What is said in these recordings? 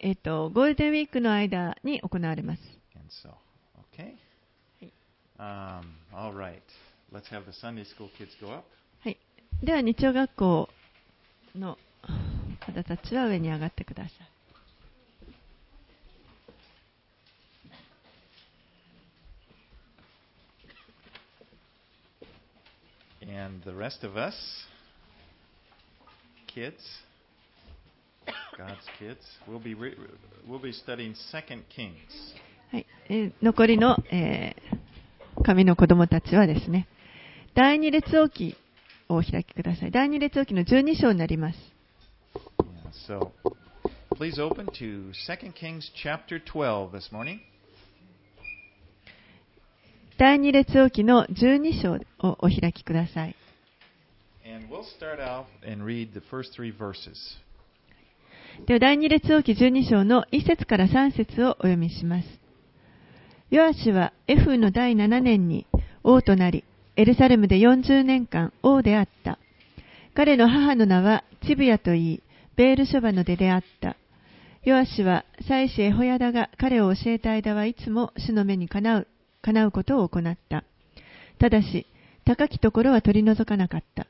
えっと、ゴールデンウィークの間に行われます。So, okay. はい um, right. はい、では、日曜学校の方たちは上に上がってください。And God's kids, we'll be, re- we'll be studying 2 Kings. はいえー残りの、えー神の子供たちはですね、第二列王記をお開きください。第二列王記の12章になります。Yeah, so please open to 2 Kings chapter 12 this morning. 第二列王記の12章をお開きください。And we'll start out and read the first three verses. では、第二列王記12章の1節から3節をお読みします。ヨアシはエフの第7年に王となり、エルサレムで40年間王であった。彼の母の名はチブヤといい、ベールショバの出であった。ヨアシは妻子エホヤダが彼を教えた間はいつも主の目にかなう、叶うことを行った。ただし、高きところは取り除かなかった。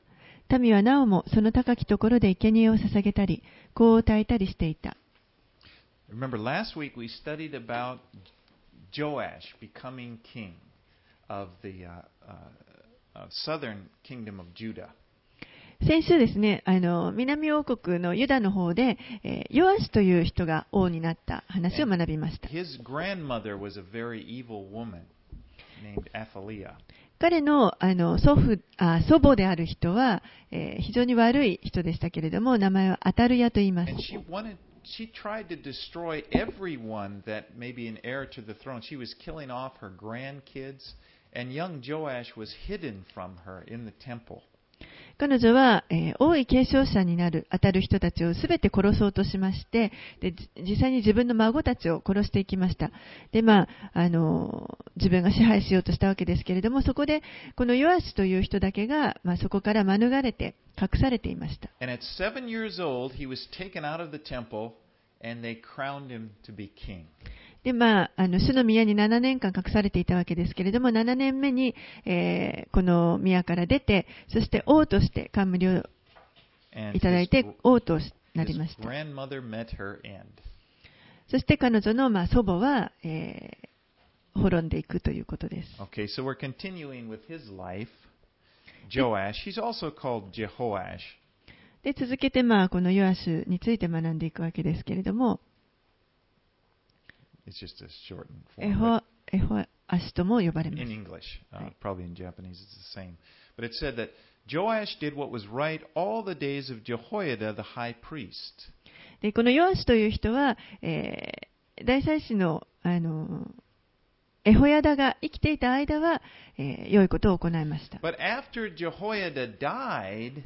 民はなおもその高きところで生贄を捧げたり、香を焚いたりしていた。Remember, last week we studied about Joash becoming king of the uh, uh, uh, southern kingdom of Judah. 先週ですね、あの、南王国のユダの方で、えーヨアシという人が王になった話を学びました。His grandmother was a very evil woman named Athaliah. 彼のあの祖父あ祖母である人は、えー非常に悪い人でしたけれども、名前はアタルヤと言います。She tried to destroy everyone that may be an heir to the throne. She was killing off her grandkids, and young Joash was hidden from her in the temple. 彼女は、えー王位継承者になる、当たる人たちをすべて殺そうとしまして、で、実際に自分の孫たちを殺していきました。で、まあ、あの自分が支配しようとしたわけですけれども、そこで、このヨアシという人だけが、まあ、そこから免れて、隠されていました。And at seven years old, he was taken out of the temple, and they crowned him to be king. で、まあ、あの、主の宮に7年間隠されていたわけですけれども、7年目に、えーこの宮から出て、そして王として冠をいただいて王となりました。そして彼女の、まあ、祖母は、えー滅んでいくということです。Okay, so we're continuing with his life. Joash, he's also called Jehoash. で、続けて、まあ、このヨアシュについて学んでいくわけですけれども、It's just a shortened エ form. ホ but エホアシュとも呼ばれま in す。English. Uh. Probably in Japanese it's the same. But it said that Joash did what was right all the days of Jehoiada the high priest. で、このヨアシュという人は、えー大祭司の、あの、エホヤダが生きていた間は、えー良いことを行いました。But after Jehoiada died,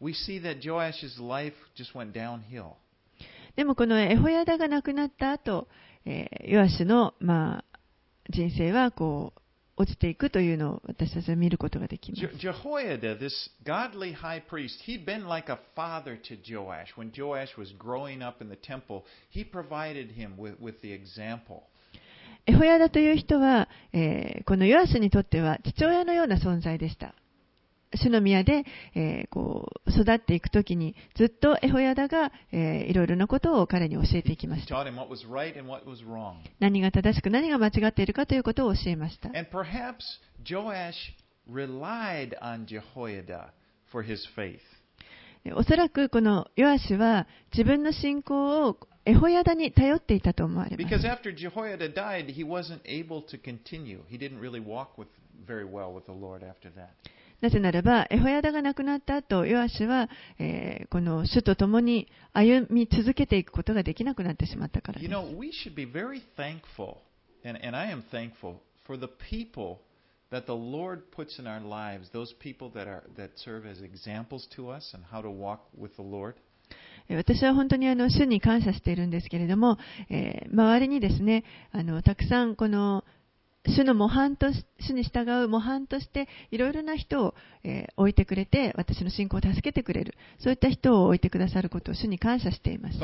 we see that Joash's life just went downhill. でもこのエホヤダが亡くなった後、えーヨアシュの、まあ、人生はこう落ちていくというのを私たちは見ることができます Je-。Jehoiada, this godly high priest, he'd been like a father to Joash. When Joash was growing up in the temple, he provided him with, with the example. エホヤダという人は、えーこのヨアシュにとっては父親のような存在でした。主の宮で、えーこう育っていくときにずっとエホヤダが、えーいろいろなことを彼に教えていきました。何が正しく何が間違っているかということを教えました。おそらくこのヨアシュは自分の信仰をエホヤダに頼っていたと思われますなぜならば、エホヤダが亡くなった後、ヨアシュは、えーこの主と共に歩み続けていくことができなくなってしまったからで You す。know, we should be very thankful, and, and I am thankful for the people that the Lord puts in our lives, those people that, are, that serve as examples to us and how to walk with the Lord. えー私は本当にあの主に感謝しているんですけれども、えー周りにですねあのたくさんこの主,の模範と主に従う模範としていろいろな人を、えー、置いてくれて私の信仰を助けてくれるそういった人を置いてくださることを主に感謝しています。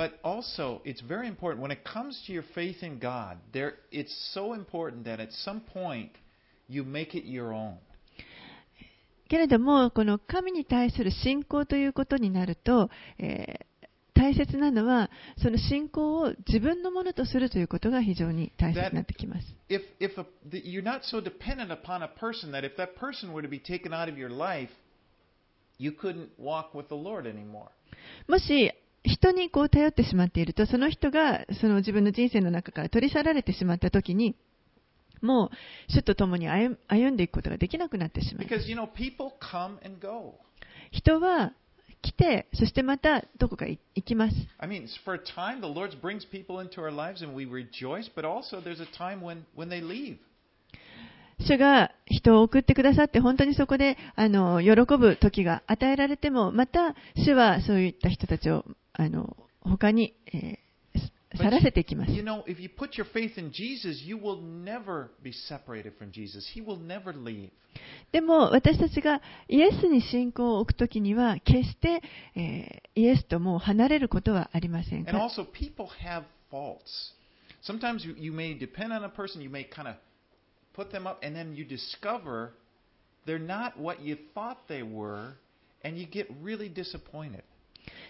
けれどもこの神に対する信仰ということになると、えー、大切なのは、その信仰を自分のものとするということが非常に大切になってきます。If, if a, you're not so dependent upon a person that if that person were to be taken out of your life, you couldn't walk with the Lord anymore. もし人にこう頼ってしまっていると、その人がその自分の人生の中から取り去られてしまったときに、もう主と共に歩歩んでいくことができなくなってしまいます。Because, you know, people come and go. 人は来て、そしてまたどこか行行きます。I mean, for a time, the Lord brings people into our lives and we rejoice, but also there's a time when, when they leave. 主が人を送ってくださって、本当にそこであの喜ぶ時が与えられても、また主はそういった人たちをあの他に、えー去らせていきます。You know, if you put your faith in Jesus, you will never be separated from Jesus. He will never leave. でも私たちがイエスに信仰を置くときには、決して、えーイエスともう離れることはありません And か also, people have faults. Sometimes you, you may depend on a person, you may kind of put them up, and then you discover they're not what you thought they were, and you get really disappointed.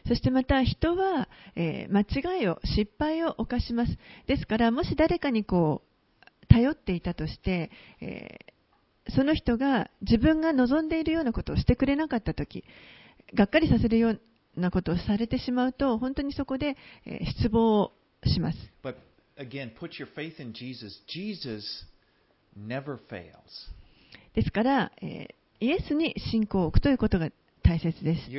そしてまた人は、えー間違いを、失敗を犯します。ですから、もし誰かにこう、頼っていたとして、えーその人が自分が望んでいるようなことをしてくれなかったとき、がっかりさせるようなことをされてしまうと、本当にそこで、えー失望をします。But again, put your faith in Jesus. Jesus never fails. ですから、えーイエスに信仰を置くということが大切です。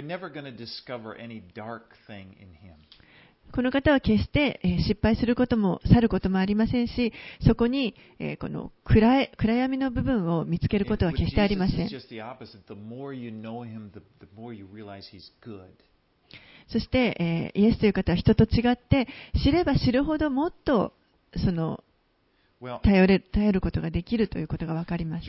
この方は決して失敗することも去ることもありませんし、そこにこの暗,暗闇の部分を見つけることは決してありません。そして、イエスという方は人と違って、知れば知るほどもっとその頼,れ頼ることができるということが分かります。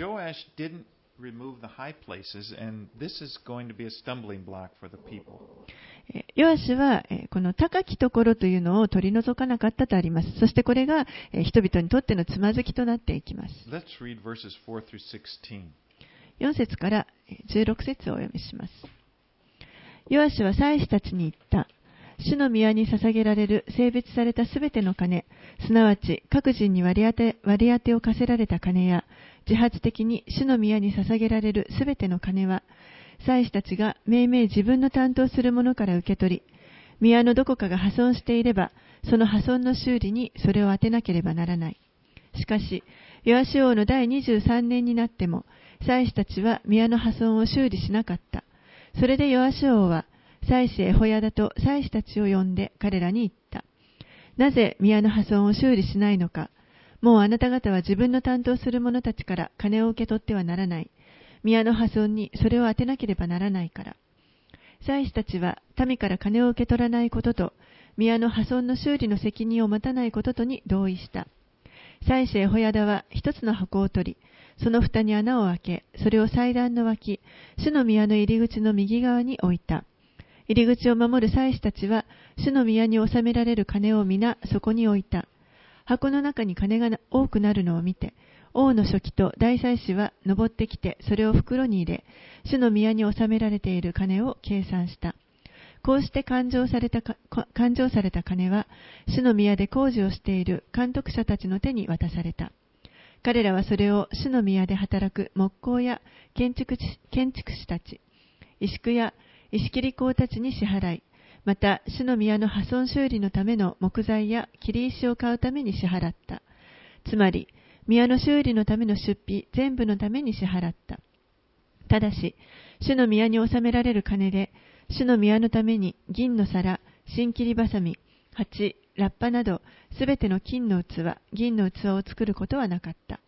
Remove the high places, and this is going to be a stumbling block for the people. えーヨアシは、えーこの高きところというのを取り除かなかったとあります。そしてこれが、えー人々にとってのつまずきとなっていきます。Let's read verses 4 through 16. 4節からえー16節をお読みします。ヨアシは祭司たちに言った。主の宮に捧げられる性別されたすべての金、すなわち各人に割り当て割り当てを課せられた金や、自発的に主の宮に捧げられるすべての金は、祭司たちが命名自分の担当するものから受け取り、宮のどこかが破損していれば、その破損の修理にそれを当てなければならない。しかし、ヨアシ王の第23年になっても、祭司たちは宮の破損を修理しなかった。それでヨアシ王は、祭司エホヤダと祭司たちを呼んで彼らに言った。なぜ宮の破損を修理しないのか。もうあなた方は自分の担当する者たちから金を受け取ってはならない。宮の破損にそれを当てなければならないから。祭司たちは民から金を受け取らないことと、宮の破損の修理の責任を持たないこととに同意した。祭司エホヤダは一つの箱を取り、その蓋に穴を開け、それを祭壇の脇、主の宮の入り口の右側に置いた。入り口を守る祭司たちは、主の宮に収められる金を皆そこに置いた。箱の中に金が多くなるのを見て、王の書記と大祭司は登ってきて、それを袋に入れ、主の宮に収められている金を計算した。こうして勘定された勘定された金は、主の宮で工事をしている監督者たちの手に渡された。彼らはそれを主の宮で働く木工や建築建築士たち、石工や石切り工たちに支払い、また主の宮の破損修理のための木材や切り石を買うために支払った。つまり、宮の修理のための出費全部のために支払った。ただし、主の宮に収められる金で、主の宮のために銀の皿、新切りばさみ、鉢、ラッパなど、すべての金の器、銀の器を作ることはなかった。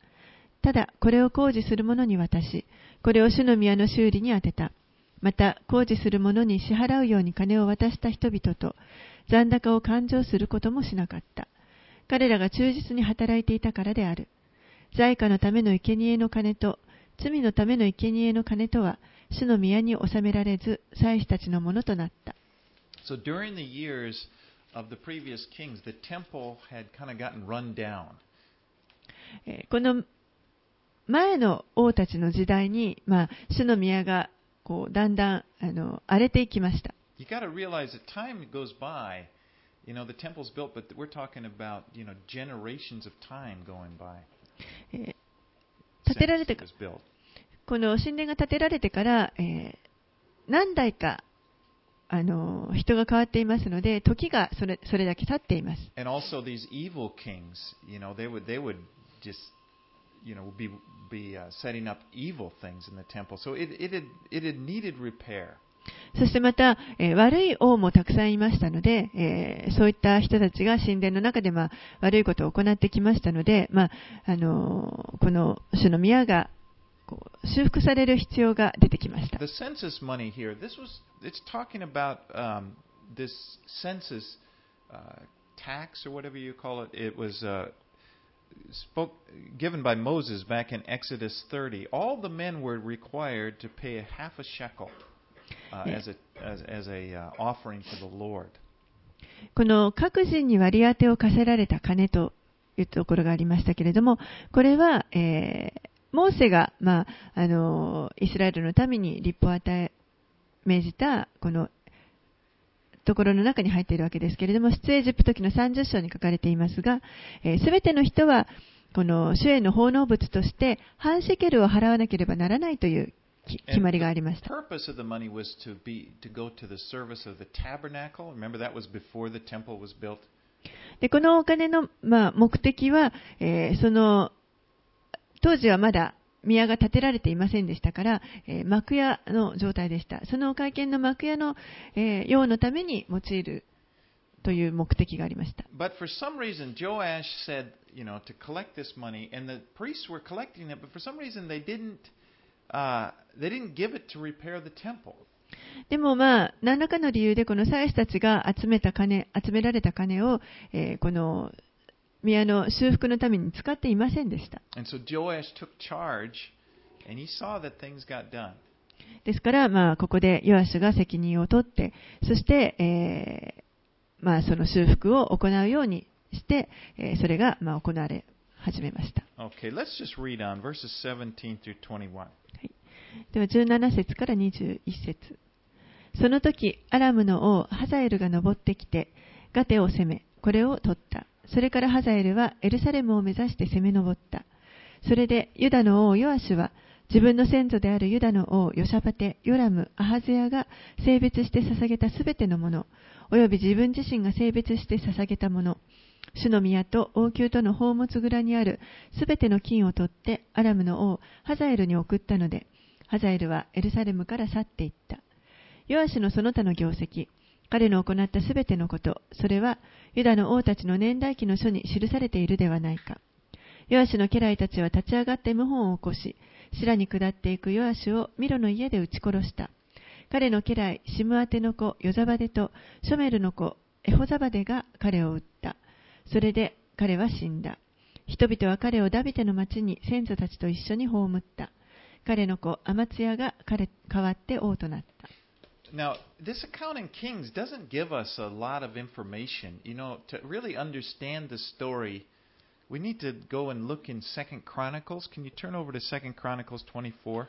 ただ、これを工事する者に渡し、これを主の宮の修理に充てた。また、工事する者に支払うように金を渡した人々と、残高を勘定することもしなかった。彼らが忠実に働いていたからである。在家のための生贄の金と、罪のための生贄の金とは、主の宮に収められず、祭司たちのものとなった。So during the years of the previous kings, the temple had kind of gotten run down. えーこの前の王たちの時代に、まあ、主の宮がこうだんだんあの荒れていきました。You got to realize that time goes by. You know, the temple's built, but we're talking about, you know, generations of time going by. えー建てられて.この神殿が建てられてから、えー何代かあの人が変わっていますので、時がそれそれだけ経っています。And also these evil kings, you know, they would they would just, you know, be be uh, setting up evil things in the temple. So it it had it had needed repair. そしてまた、えー悪い王もたくさんいましたので、えーそういった人たちが神殿の中で、まあ、悪いことを行ってきましたので、まああのーこの主の宮がこう修復される必要が出てきました。The census money here, this was it's talking about um, this census uh, tax or whatever you call it. It was uh, spoke given by Moses back in Exodus 30. All the men were required to pay a half a shekel uh, as a as, as a uh, offering to the Lord. この各人に割り当てを課せられた金というところがありましたけれども、これは、えーモーセが、まあ、あのイスラエルのために立法を与え、命じた、このところの中に入っているわけですけれども、出エジプト記の30章に書かれていますが、すべての人は、この主への奉納物として、半シェケルを払わなければならないというき決まりがありました。でこのお金の、まあ、目的は、えーその当時はまだ宮が建てられていませんでしたから、え、幕屋の状態でした。その会見の幕屋の、え、用のために用いるという目的がありました。でもまあ何らかの理由でこの祭司たちが集めた金集められた金を、え、この宮の修復のために使っていませんでした。ですから、まあ、ここでヨアシュが責任を取って、そして、えーまあ、その修復を行うようにして、えーそれが、まあ、行われ始めました。Okay, let's just read on verses 17 through 21. では、17節から21節その時、アラムの王、ハザエルが登ってきて、ガテを攻め、これを取った。それからハザエルはエルサレムを目指して攻め上った。それでユダの王ヨアシュは自分の先祖であるユダの王ヨシャパテ、ヨラム、アハゼヤが性別して捧げたすべてのもの、および自分自身が性別して捧げたもの、主の宮と王宮との宝物蔵にあるすべての金を取ってアラムの王ハザエルに送ったので、ハザエルはエルサレムから去っていった。ヨアシュのその他の業績、彼の行ったすべてのこと、それはユダの王たちの年代記の書に記されているではないか。ヨアシの家来たちは立ち上がって謀反を起こし、シラに下っていくヨアシをミロの家で撃ち殺した。彼の家来、シムアテの子、ヨザバデと、ショメルの子、エホザバデが彼を撃った。それで彼は死んだ。人々は彼をダビテの町に先祖たちと一緒に葬った。彼の子、アマツヤが彼代わって王となった。Now, this account in Kings doesn't give us a lot of information. You know, to really understand the story, we need to go and look in Second Chronicles. Can you turn over to Second Chronicles 24?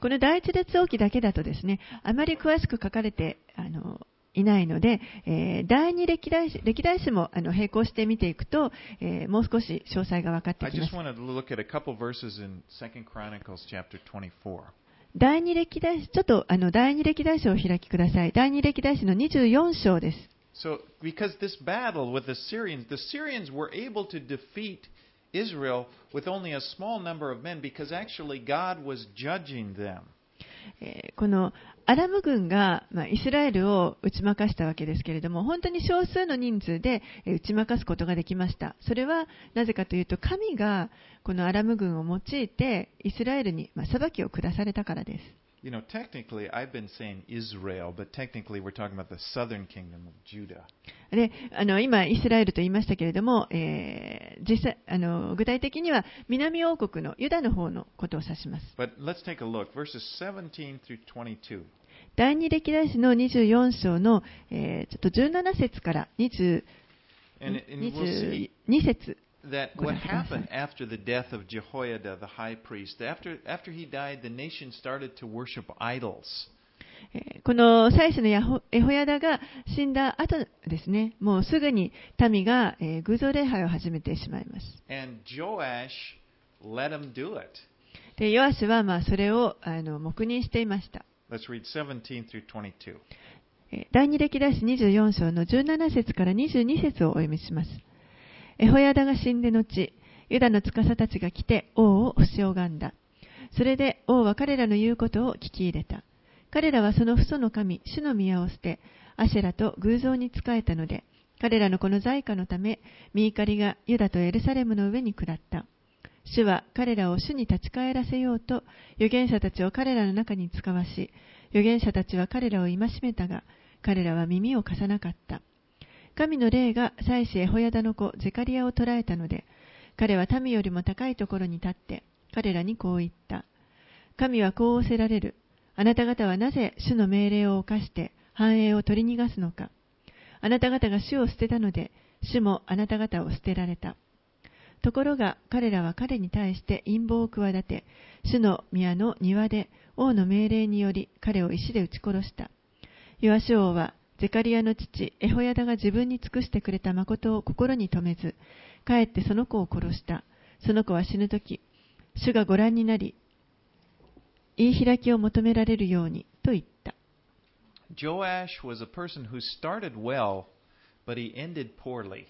この第一列王記だけだとですね、あまり詳しく書かれてあのいないので、えー、第二歴代史歴代史もあの並行して見ていくと、えー、もう少し詳細が分かってきます。I just want to look at a couple verses in Second Chronicles chapter 24. 第二歴代史、ちょっとあの第二歴代史を開きください。第二歴代史の24章です。So, because this battle with the Syrians, the Syrians were able to defeat Israel with only a small number of men because actually God was judging them. えこのアラム軍が、ま、イスラエルを打ち負かしたわけですけれども、本当に少数の人数でえ打ち負かすことができました。それはなぜかというと、神がこのアラム軍を用いて、イスラエルに、ま、裁きを下されたからです。You know, technically, I've been saying Israel, but technically, we're talking about the southern kingdom of Judah. であの今、イスラエルと言いましたけれども、えー実際あの具体的には南王国のユダの方のことを指します。But let's take a look. Verses 17 through 22. 第二歴代史の24章の、えーちょっと17節から20 And, and we'll see 22節 that what happened after the death of Jehoiada, the high priest, after, after he died, the nation started to worship idols. えーこの祭司のヤホエホヤダが死んだ後ですね、もうすぐに民が、えー偶像礼拝を始めてしまいます。で、ヨアシはまあそれをあの黙認していました。Let's read 17 through 22. えー第二歴代史24章の17節から22節をお読みします。エホヤダが死んで後、ユダの司たちが来て王を押し拝んだ。それで王は彼らの言うことを聞き入れた。彼らはその父祖の神、主の宮を捨て、アシェラと偶像に仕えたので、彼らのこの在家のため、見怒りがユダとエルサレムの上に下った。主は彼らを主に立ち返らせようと、預言者たちを彼らの中に使わし、預言者たちは彼らを戒めたが、彼らは耳を貸さなかった。神の霊が祭司エホヤダの子ゼカリアを捕らえたので、彼は民よりも高いところに立って、彼らにこう言った。神はこう仰せられる。あなた方はなぜ主の命令を犯して繁栄を取り逃がすのか。あなた方が主を捨てたので、主もあなた方を捨てられた。ところが彼らは彼に対して陰謀を企て、主の宮の庭で王の命令により彼を石で撃ち殺した。ヨアシ王はゼカリアの父エホヤダが自分に尽くしてくれた誠を心に留めず、かえってその子を殺した。その子は死ぬとき、主がご覧になり、言い開きを求められるようにと言った。Joash was a person who started well, but he ended poorly.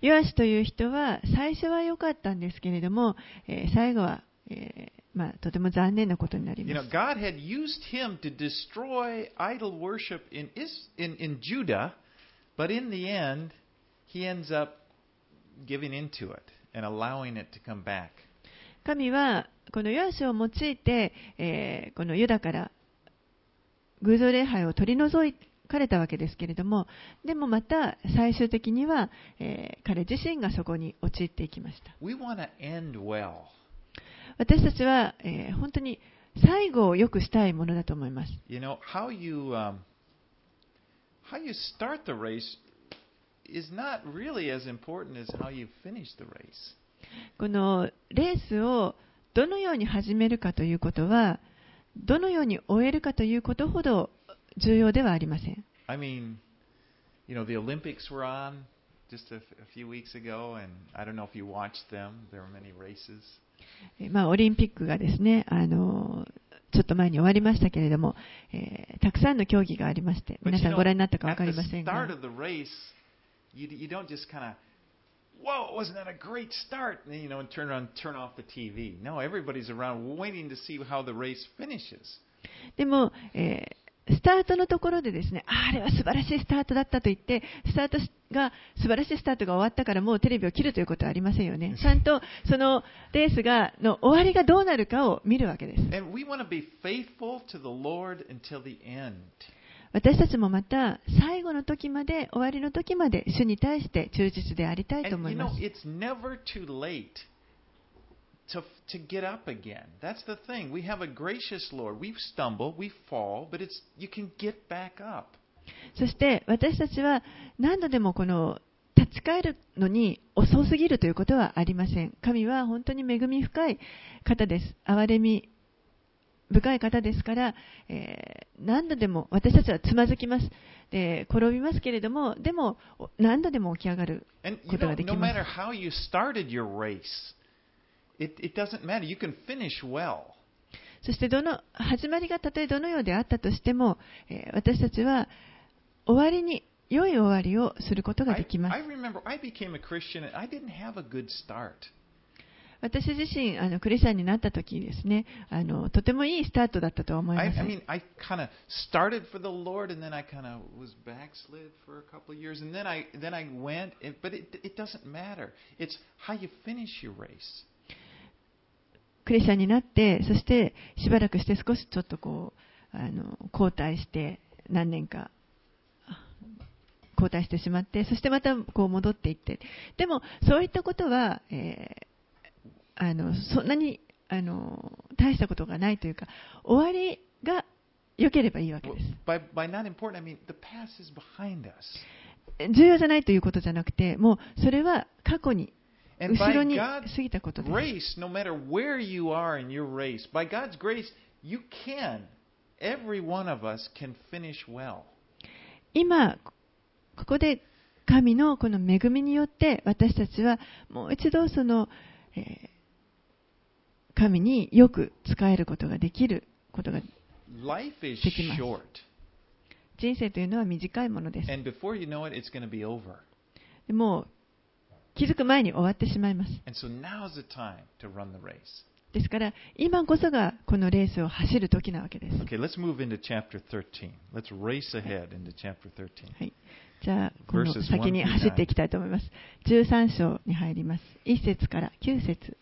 ヨアシという人は最初は良かったんですけれども、えー最後は、まあ、とても残念なことになります。神はこのヨアスを用いて、えー、このユダから偶像礼拝を取り除い、かれたわけですけれども、でもまた最終的には、えー、彼自身がそこに陥っていきました。私たちは、えー本当に最後を良くしたいものだと思います。You know, how you, um, how you start the race is not really as important as how you finish the race. このレースをどのように始めるかということは、どのように終えるかということほど重要ではありません。I mean, you know, the Olympics were on just a, few weeks ago, and I don't know if you watched them. There were many races. まあ、オリンピックがですねあのちょっと前に終わりましたけれども、え、たくさんの競技がありまして、皆さんご覧になったかわかりませんが。でも、え、スタートのところでですね、あれは素晴らしいスタートだったと言って、スタートが、素晴らしいスタートが終わったからもうテレビを切るということはありませんよね。ちゃんとそのレースが、の終わりがどうなるかを見るわけです。私たちもまた、最後の時まで、終わりの時まで、主に対して忠実でありたいと思います。To, to get up again. That's the thing. We have a gracious Lord. We stumble, we fall, but it's you can get back up. そして私たちは何度でもこの立ち返るのに遅すぎるということはありません。神は本当に恵み深い方です。憐れみ深い方ですから、えー何度でも私たちはつまずきます。で転びますけれども、でも何度でも起き上がることができます it, it doesn't matter. You can finish well. そしてどの始まりがたとえどのようであったとしても、えー私たちは終わりに良い終わりをすることが I, できます I。remember I became a Christian and I didn't have a good start. 私自身あのクリスチャンになった時ですねあのとてもいいスタートだったと思い I, ます I mean, I kind of started for the Lord, and then I kind of was backslid for a couple of years, and then I then I went. It, but it it doesn't matter. It's how you finish your race. クリスチャンになって、そしてしばらくして少しちょっとこう、あの、後退して、何年か、後退してしまって、そしてまたこう戻っていって。でも、そういったことは、えーあの、そんなに、あの、大したことがないというか、終わりが良ければいいわけです。by, by not important, I mean the past is behind us. 重要じゃないということじゃなくて、もうそれは過去に、後ろに過ぎたことです。今、ここで神のこの恵みによって私たちはもう一度その、神によく使えることができることができます。人生というのは短いものです。でも、気づく前に終わってしまいます。ですから今こそがこのレースを走る時なわけです。Okay, let's move into chapter 13. Let's race ahead into chapter 13. はい。じゃあ、この先に走っていきたいと思います。13章に入ります。1節から9節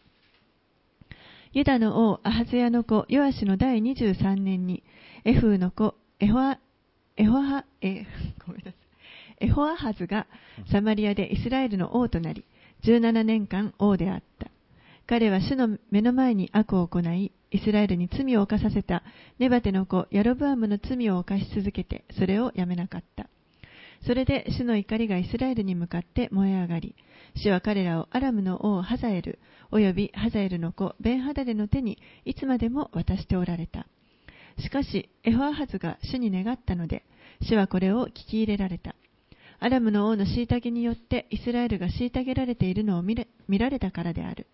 ユダの王アハゼヤの子ヨアシの第23年にエフーの子エホアエホアえごめんなさいエホアハズがサマリアでイスラエルの王となり17年間王であった彼は主の目の前に悪を行いイスラエルに罪を犯させたネバテの子ヤロブアムの罪を犯し続けてそれをやめなかったそれで主の怒りがイスラエルに向かって燃え上がり、主は彼らをアラムの王ハザエル、およびハザエルの子ベンハダレの手にいつまでも渡しておられた。しかし、エホアハズが主に願ったので、主はこれを聞き入れられた。アラムの王の虐げによってイスラエルが虐げられているのを見られたからである。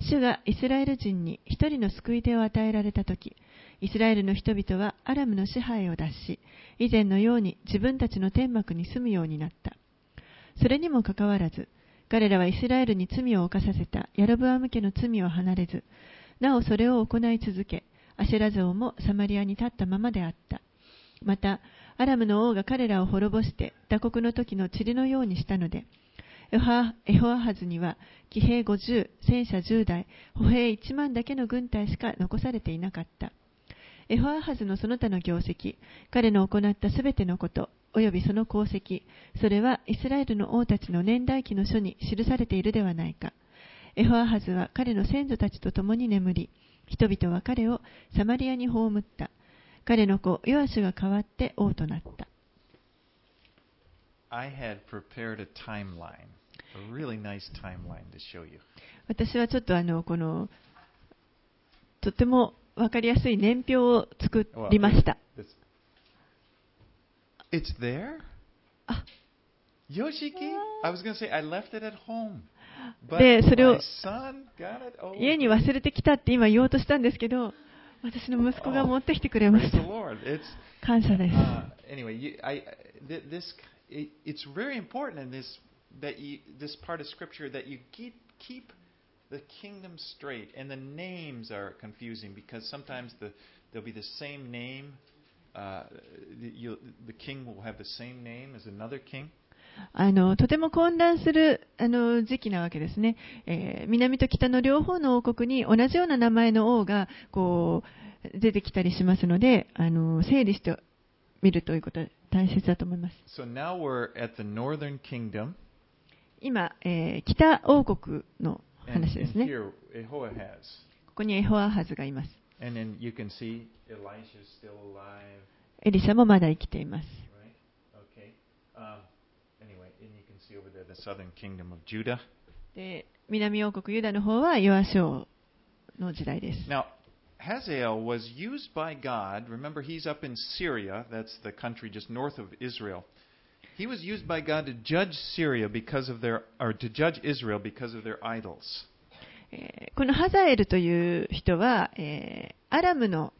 主がイスラエル人に一人の救い手を与えられたとき、イスラエルの人々はアラムの支配を脱し、以前のように自分たちの天幕に住むようになった。それにもかかわらず、彼らはイスラエルに罪を犯させたヤロブアム家の罪を離れず、なおそれを行い続け、アシェラ像もサマリアに立ったままであった。また、アラムの王が彼らを滅ぼして、打刻の時の塵のようにしたので、エホアハズには騎兵50、戦車10台、歩兵1万だけの軍隊しか残されていなかった。エホアハズのその他の業績、彼の行ったすべてのこと、およびその功績、それはイスラエルの王たちの年代記の書に記されているではないか。エホアハズは彼の先祖たちと共に眠り、人々は彼をサマリアに葬った。彼の子、ヨアシュが代わって王となった。I had prepared a timeline, a really nice timeline to show you. 私はちょっとあの、この、とてもわかりやすい年表を作 Well, りました。It's, it's there? あ、Yoshiki? I was going to say I left it at home. But で、それを my son got it. Oh, 家に忘れてきたって今言おうとしたんですけど、私の息子が持ってきてくれま praise し the た。 Lord. It's 感謝です。 uh, anyway. You, I th- this it, it's very important in this that you this part of Scripture that you keep keep the kingdom straight, and the names are confusing because sometimes the there'll be the same name. Uh, the, you, the king will have the same name as another king. あの、とても混乱するあの時期なわけですね、えー南と北の両方の王国に同じような名前の王がこう出てきたりしますので、あの整理してみるということは大切だと思います。So now we're at the northern kingdom, 今、えー北王国の話ですね。ここにエホアハズがいます。エリシャもまだ生きています。right? Okay. Um, southern kingdom of Judah. で南王国ユダの方はヨアシ王の時代です。 Now, Hazael was used by God. Remember, he's up in Syria. That's the country just north of Israel. He was used by God to judge Syria because of their, or to judge Israel because of their idols. えーこのハザエルという人は、えーアラムの、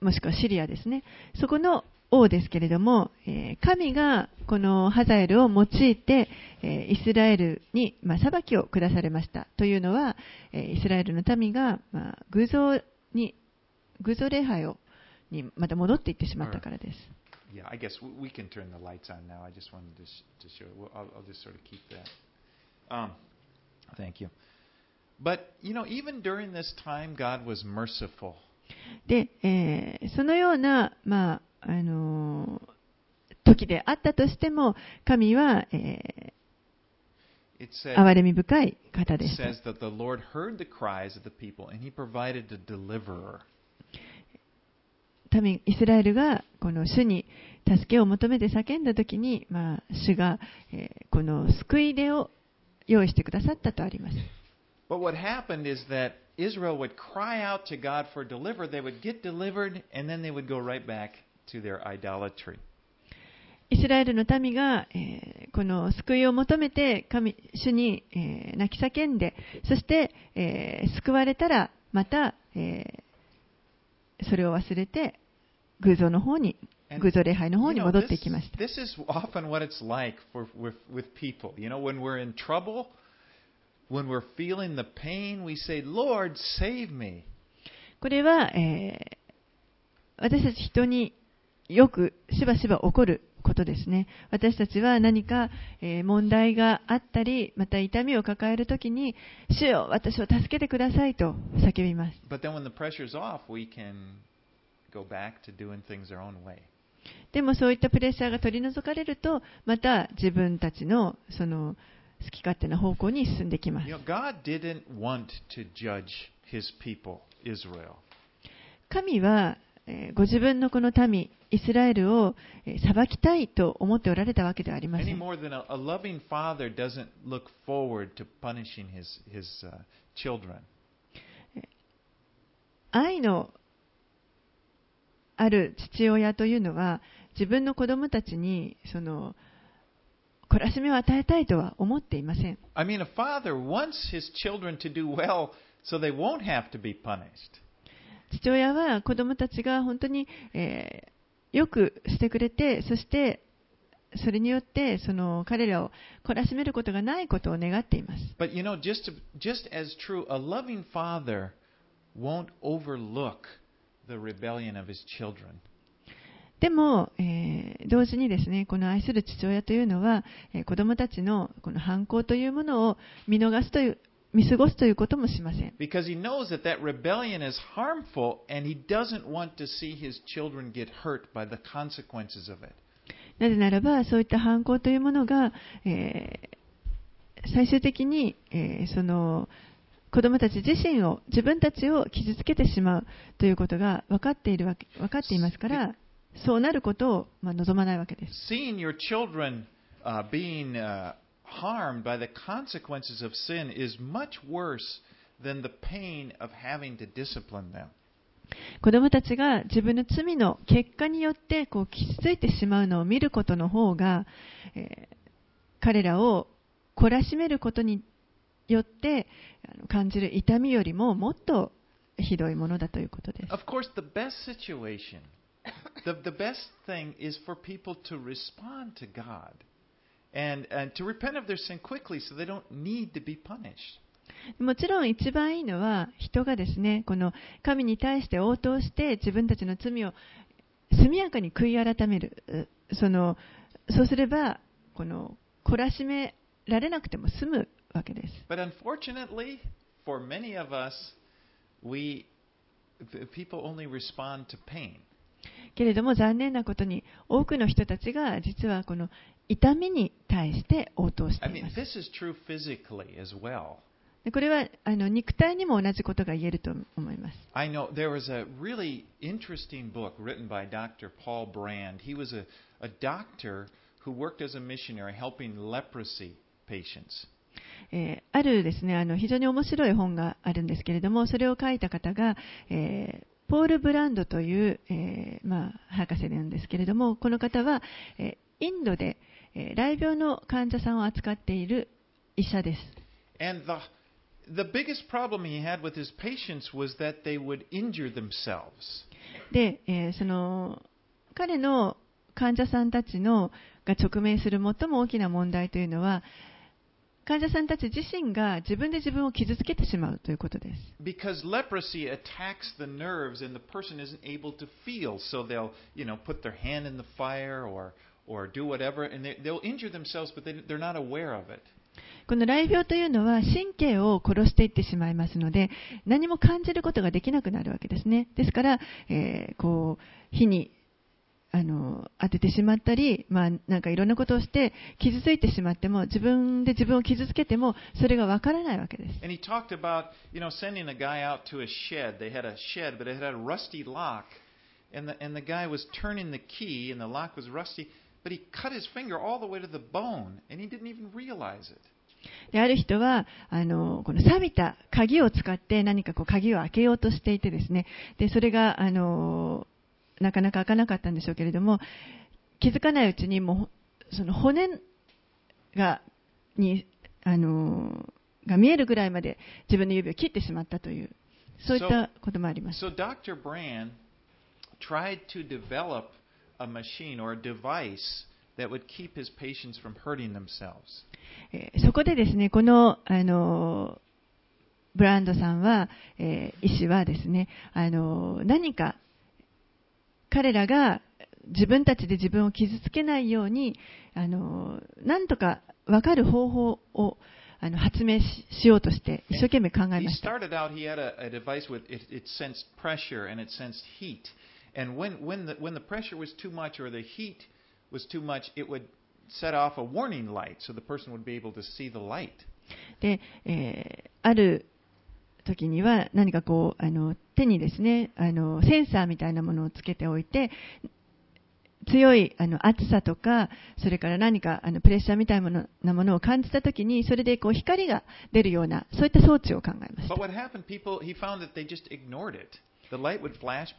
もしくはシリアですね、そこの 王ですけれども、えー神がこのハザエルを用いて、えーイスラエルに、まあ、裁きを下されました。というのは、えーイスラエルの民が、まあ、偶像に、偶像礼拝をにまた戻っていってしまったからです。Yeah, I guess we, we can turn the lights on now. I just wanted to, sh- to show. Well, I'll, I'll just sort of keep that. Um, thank you. But, you know, even during this time, God was merciful. で、え、そのような、まあ、あの、時であったとしても、神は、え憐れみ深い方でした民イスラエルがこの主に助けを求めて叫んだ時に、まあ、主がこの救い出を用意してくださったとあります。Israel would cry out to God for deliver. They would get delivered and then they would go right back to their idolatry. イスラエルの民が、えーこの救いを求めて神主に、えー泣き叫んで、そして、えー救われたら、また、えーそれを忘れて、偶像の方に、 And, 偶像礼拝の方 you に know, 戻 this, っていきました。 this is often what it's like for, with, with people. You know, when we're in trouble, when we're feeling the pain, we say, Lord, save me. これは、えー私たち人によくしばしば起こることですね。私たちは何か、えー問題があったり、また痛みを抱えるときに、主よ、私を助けてくださいと叫びます。でもそういったプレッシャーが取り除かれると、また自分たちのその好き勝手な方向に進んできます。神はご自分のこの民、イスラエルを裁きたいと思っておられたわけではありません。愛のある父親というのは、自分の子供たちにそ、の懲らしめを与えたいとは思っていません。I mean, a father wants his children to do well so they won't have to be punished. 父親は子供たちが本当に、えーよくしてくれて、そしてそれによってその彼らを懲らしめることがないことを願っています。But you know, just, just as true, a loving father won't overlook the rebellion of his children. でも、えー同時にですね、この愛する父親というのは、えー子供たちのこの反抗というものを見逃すという、見過ごすということもしません。Because he knows that that rebellion is harmful and he doesn't want to see his children get hurt by the consequences of it. なぜならば、そういった反抗というものが、えー最終的に、えーその子供たち自身を、自分たちを傷つけてしまうということが分かっているわけ分かっていますから、そうなることを、まあ、望まないわけです。Seeing your children uh, being uh, harmed by the consequences of sin is much worse than the pain of having to discipline them. 子供たちが自分の罪の結果によってこう傷ついてしまうのを見ることの方が、えー彼らを懲らしめることによって感じる痛みよりももっとひどいものだということです。Of course, the best situation, the, the best thing is for people to respond to God and, and to repent of their sin quickly so they don't need to be punished. もちろん一番いいのは人がですねこの神に対して応答して自分たちの罪を速やかに悔い改めるうそのそうすればこの懲らしめられなくても済むわけです But unfortunately, for many of us, we the people only respond to pain. けれども残念なことに多くの人たちが実はこの痛みに対して応答していますこれはあの肉体にも同じことが言えると思います I know there was a really interesting book written by Dr. Paul Brand. He was a, a doctor who worked as a missionary helping leprosy patients. えーあるですねあの非常に面白い本があるんですけれどもそれを書いた方が、えーポール・ブランドという、えーまあ、博士なんですけれどもこの方は、えーインドで、えー雷病の患者さんを扱っている医者です the biggest problem he had with his patients was that they would injure themselves. で、えーその彼の患者さんたちのが直面する最も大きな問題というのは患者さんたち自身が自分で自分を傷つけてしまうということです Because leprosy attacks the nerves and the person isn't able to feel, so they'll, you know, put their hand in the fire or, or do whatever, and they, they'll injure themselves, but they, they're not aware of it. この雷病というのは神経を殺していってしまいますので、何も感じることができなくなるわけですね。ですから、えーこう、火に、あの当ててしまったり、まあ、なんかいろんなことをして傷ついてしまっても自分で自分を傷つけてもそれが分からないわけです。である人はあのこの錆びた鍵を使って何かこう鍵を開けようとしていてですねでそれが。あのなかなか開かなかったんでしょうけれども、気づかないうちにもう、その骨が、に、あの、が見えるぐらいまで自分の指を切ってしまったという、そういったこともあります。So Dr. Brand tried to develop a machine or a device that would keep his patients from hurting themselves. えーそこでですね、この、あの、ブランドさんは、えー医師はですね、あの、何か、彼らが自分たちで自分を傷つけないように、あの、なんとか分かる方法を、あの、発明ししようとして、一生懸命考えました。And when, when, the, when the pressure was too much or the heat was too much, it would set off a warning light so the person would be able to see the light. で、えーある時には何かこうあの手にですねあのセンサーみたいなものをつけておいて強いあの暑さとかそれから何かあのプレッシャーみたいなものを感じた時にそれでこう光が出るようなそういった装置を考えました happened, people, flash.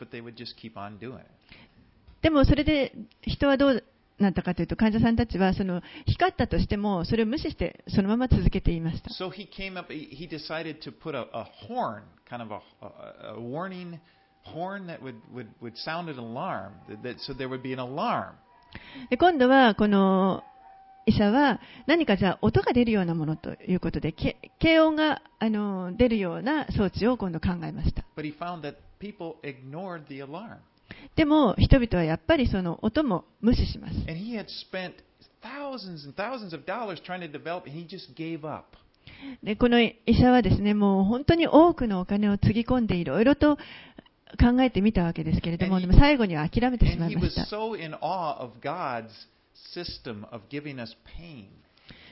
でもそれで人はどうなったかというと患者さんたちはその光ったとしてもそれを無視してそのまま続けていました So he came up, he, decided to put a, a horn, kind of a, a, warning horn that would, would, would sound an alarm, that, so there would be an alarm. で今度はこの医者は何かじゃあ音が出るようなものということでけ軽音があの出るような装置を今度考えました But he found that people ignored the alarm. でも人々はやっぱりその音も無視します。で、この医者はですね、もう本当に多くのお金をつぎ込んでいろいろと考えてみたわけですけれども、でも最後には諦めてしまいました。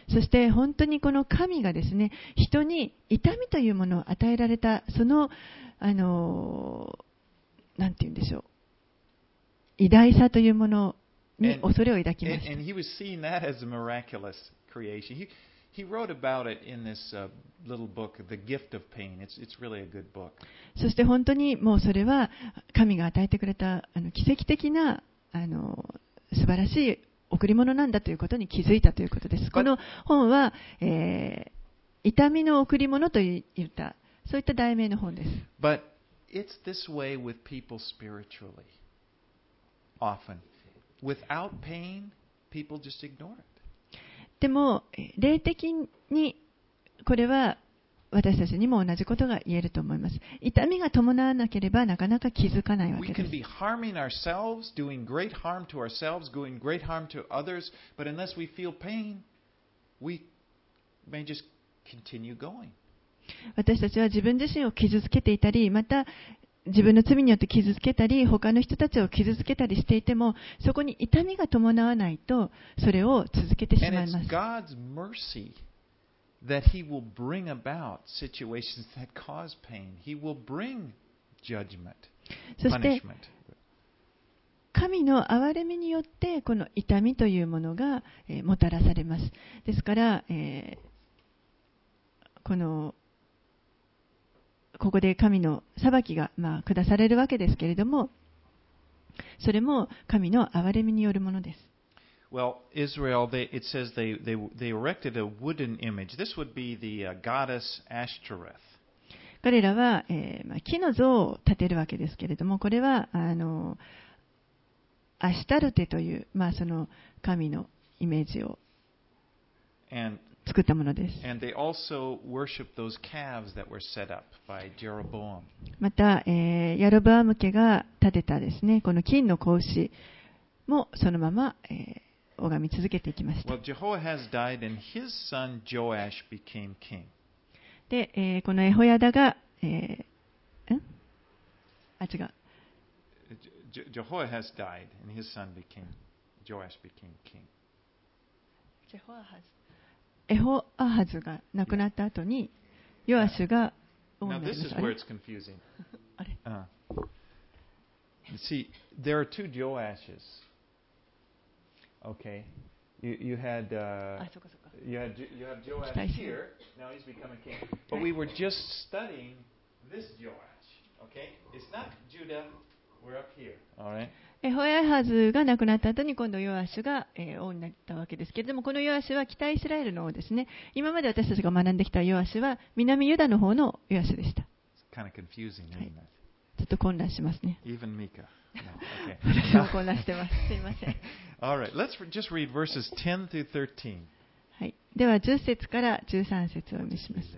そして本当にこの神がですね、人に痛みというものを与えられた、その、あの、なんて言うんでしょう。偉大さというものに And- 恐れを抱きま And, した and he was seeing that as a miraculous creation. He, he wrote about it in this uh, little book, The Gift of Pain. It's, it's really a good book. そして本当にもうそれは神が与えてくれたあの奇跡的なあの素晴らしい贈り物なんだということに気づいたということです。この本は、えー痛みの贈り物といったそういった題名の本です。But it's this way with people spiritually. でも、霊的にこれは私たちにも同じことが言えると思います。痛みが伴わなければなかなか気づかないわけです。私たちは自分自身を傷つけていたり、また、自分の罪によって傷つけたり、他の人たちを傷つけたりしていても、そこに痛みが伴わないと、それを続けてしまいます。That He will bring about situations that cause pain. He will bring judgment, そして、punishment. 神の憐れみによって、この痛みというものが、えーもたらされます。ですから、えーこの、ここで神の裁きが、まあ、下されるわけですけれども、それも神の憐れみによるものです。Well, Israel, it says they, erected a wooden image. This would be the goddess Ashtoreth. 彼らは、えーまあ、木の像を建てるわけですけれども、これはあのアシュタルテという、まあ、その神のイメージを作ったものです。また、えー、ヤロブアーが建てたですねこの金の格子もそのまま、えー、拝み続けていきました。で、えー、このエホヤダが、えーあ違う。エホアハズが亡くなった後に、ヨアシュが王 Now になり this まし is た。あ where れ it's confusing. あれ Uh, you see, there are two Joashes. Okay, you you had あ uh,、そうかそうか。 you had Jo- you have Joash Did I see here. Now he's becoming king. But we were just studying this Joash. Okay, it's not Judah. We're up here. All right. エホヤハズが亡くなった後に今度ヨアシュが、えー王になったわけですけれども、このヨアシュは北イスラエルの王ですね。今まで私たちが学んできたヨアシュは南ユダの方のヨアシュでした。Right. it? ちょっと混乱しますね。私も混乱してます。すいません。All right. Let's just read verses 10 through 13. はい、では10節から13節をお読みします?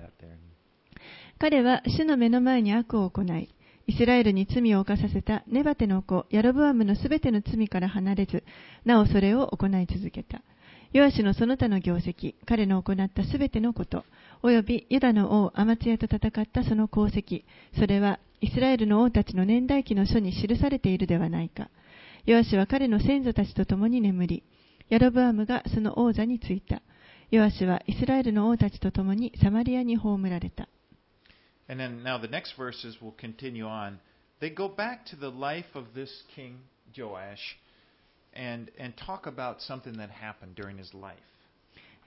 彼は主の目の前に悪を行い、イスラエルに罪を犯させたネバテの子ヤロブアムのすべての罪から離れず、なおそれを行い続けた。ヨアシのその他の業績、彼の行ったすべてのこと、およびユダの王アマツヤと戦ったその功績、それはイスラエルの王たちの年代記の書に記されているではないか。ヨアシは彼の先祖たちと共に眠り、ヤロブアムがその王座についた。ヨアシはイスラエルの王たちと共にサマリアに葬られた。And then now the next verses will continue on. They go back to the life of this king Joash and and talk about something that happened during his life.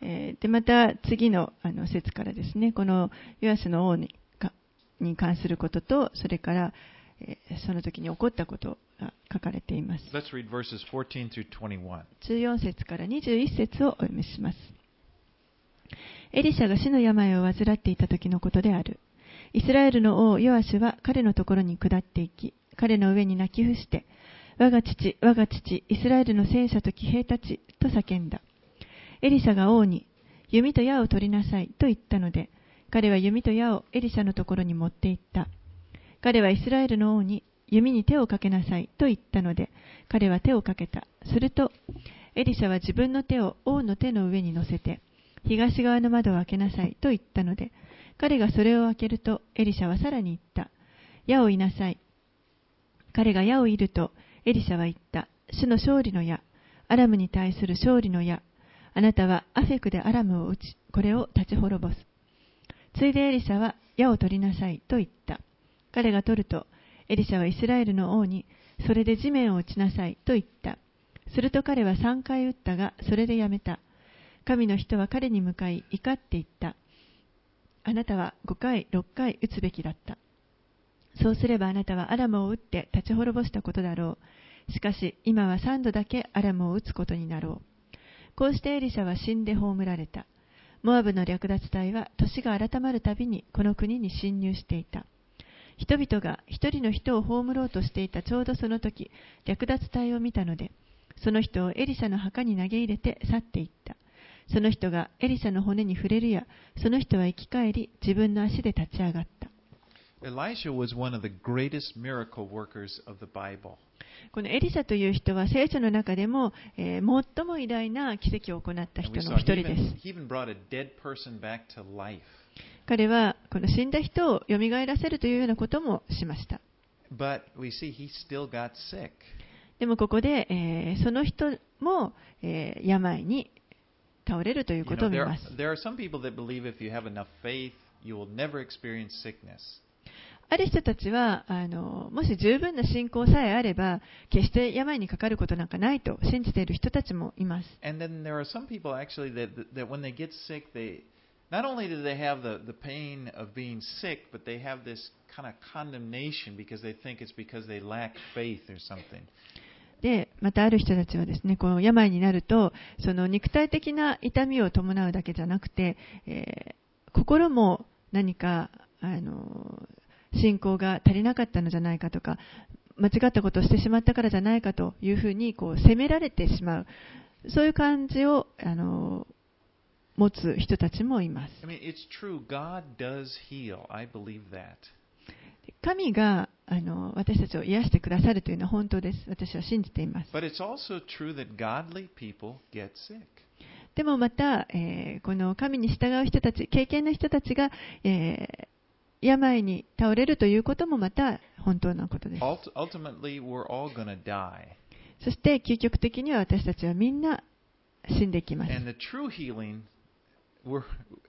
えーでまた次のあの説からですね、このヨアスの王にかに関することと、それから、えーその時に起こったことが書かれています。Let's read verses 14 through 21. 14節から21節をお読みします。エリシャが死の病を患っていた時のことである。イスラエルの王ヨアシュは彼のところに下っていき、彼の上に泣き伏して、我が父、我が父、イスラエルの戦車と騎兵たちと叫んだ。エリシャが王に、弓と矢を取りなさいと言ったので、彼は弓と矢をエリシャのところに持って行った。彼はイスラエルの王に、弓に手をかけなさいと言ったので、彼は手をかけた。すると、エリシャは自分の手を王の手の上に乗せて、東側の窓を開けなさいと言ったので、彼がそれを開けると、エリシャはさらに言った。矢をいなさい。彼が矢を射ると、エリシャは言った。主の勝利の矢。アラムに対する勝利の矢。あなたはアフェクでアラムを撃ち、これを立ち滅ぼす。ついでエリシャは矢を取りなさいと言った。彼が取ると、エリシャはイスラエルの王に、それで地面を打ちなさいと言った。すると彼は3回撃ったが、それでやめた。神の人は彼に向かい怒って言った。あなたは5回、6回撃つべきだった。そうすればあなたはアラムを撃って立ち滅ぼしたことだろう。しかし今は3度だけアラムを撃つことになろう。こうしてエリシャは死んで葬られた。モアブの略奪隊は年が改まるたびにこの国に侵入していた。人々が一人の人を葬ろうとしていたちょうどその時、略奪隊を見たので、その人をエリシャの墓に投げ入れて去っていった。その人がエリサの骨に触れるや、その人は生き返り、自分の足で立ち上がった。このエリサという人は聖書の中でも、えー、最も偉大な奇跡を行った人の一人です。彼はこの死んだ人をよみがえらせるというようなこともしました。でもここで、えー、その人も、えー、病に倒れるということを見 there, ます。there are some people that believe if you have enough faith, you will never experience sickness. ある人たちはあの、もし十分な信仰さえあれば、決して病にかかることなんかないと信じている人たちもいます。Not only do they have the, the pain of being sick, but they have this kind of condemnation because they think it's because they lack faith or something. で、またある人たちはですね、この病になると、その肉体的な痛みを伴うだけじゃなくて、えー心も何か、あの、信仰が足りなかったのじゃないかとか、間違ったことをしてしまったからじゃないかというふうに、こう、責められてしまう。そういう感じを、あの、持つ人たちもいます。I mean. 神があの私たちを癒してくださるというのは本当です。私は信じています。でもまた、えーこの神に従う人たち、経験の人たちが、えー病に倒れるということもまた本当なことです。そして究極的には私たちはみんな死んでいきます。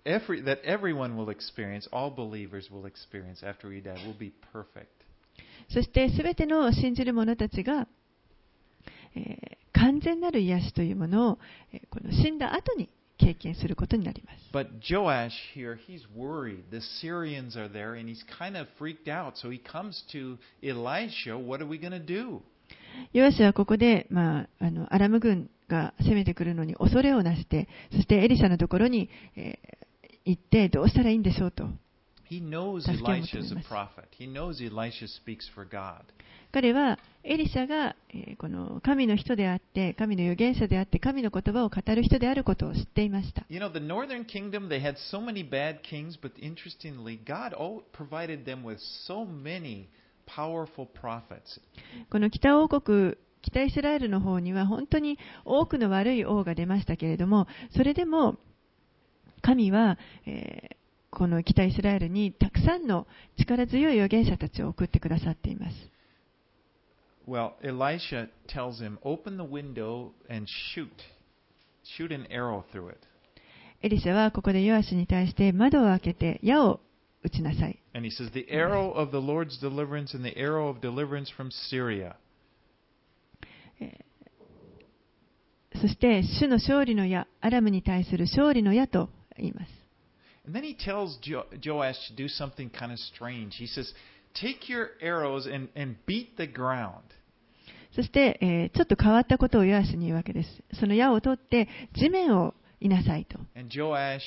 Every, that everyone will experience, all believers will experience after we die, will be perfect. そして全ての信じる者たちが、えー完全なる癒しというものを、えーこの死んだ後に経験することになります。But Joash here, he's worried. The Syrians are there, and he's kind of freaked out. So he comes to Elisha, What are we going to do? ヨアシはここで、まあ、あのアラム軍が攻めてくるのに恐れをなして、そしてエリシャのところに、えー行ってどうしたらいいんでしょうと。彼はエリシャがこの神の人であって、神の預言者であって、神の言葉を語る人であることを知っていました。この北王国北イスラエルの方には本当に多くの悪い王が出ましたけれども、それでも神は、この北イスラエルにたくさんの力強い預言者たちを送ってくださっています。Well, Elisha tells him, Open the window and shoot. Shoot an arrow through it. エリシャはここでヨアシに対して窓を開けて矢を撃ちなさい。And he says, The arrow of the Lord's deliverance and the arrow of deliverance from Syria. そして主の勝利の矢、アラムに対する勝利の矢と言います。And then he tells jo- Joash to do something kind of strange. He says, Take your arrows and, and beat the ground. そして、えーちょっと変わったことをヨアシに言うわけです。その矢を取って地面をいなさいと。And Joash,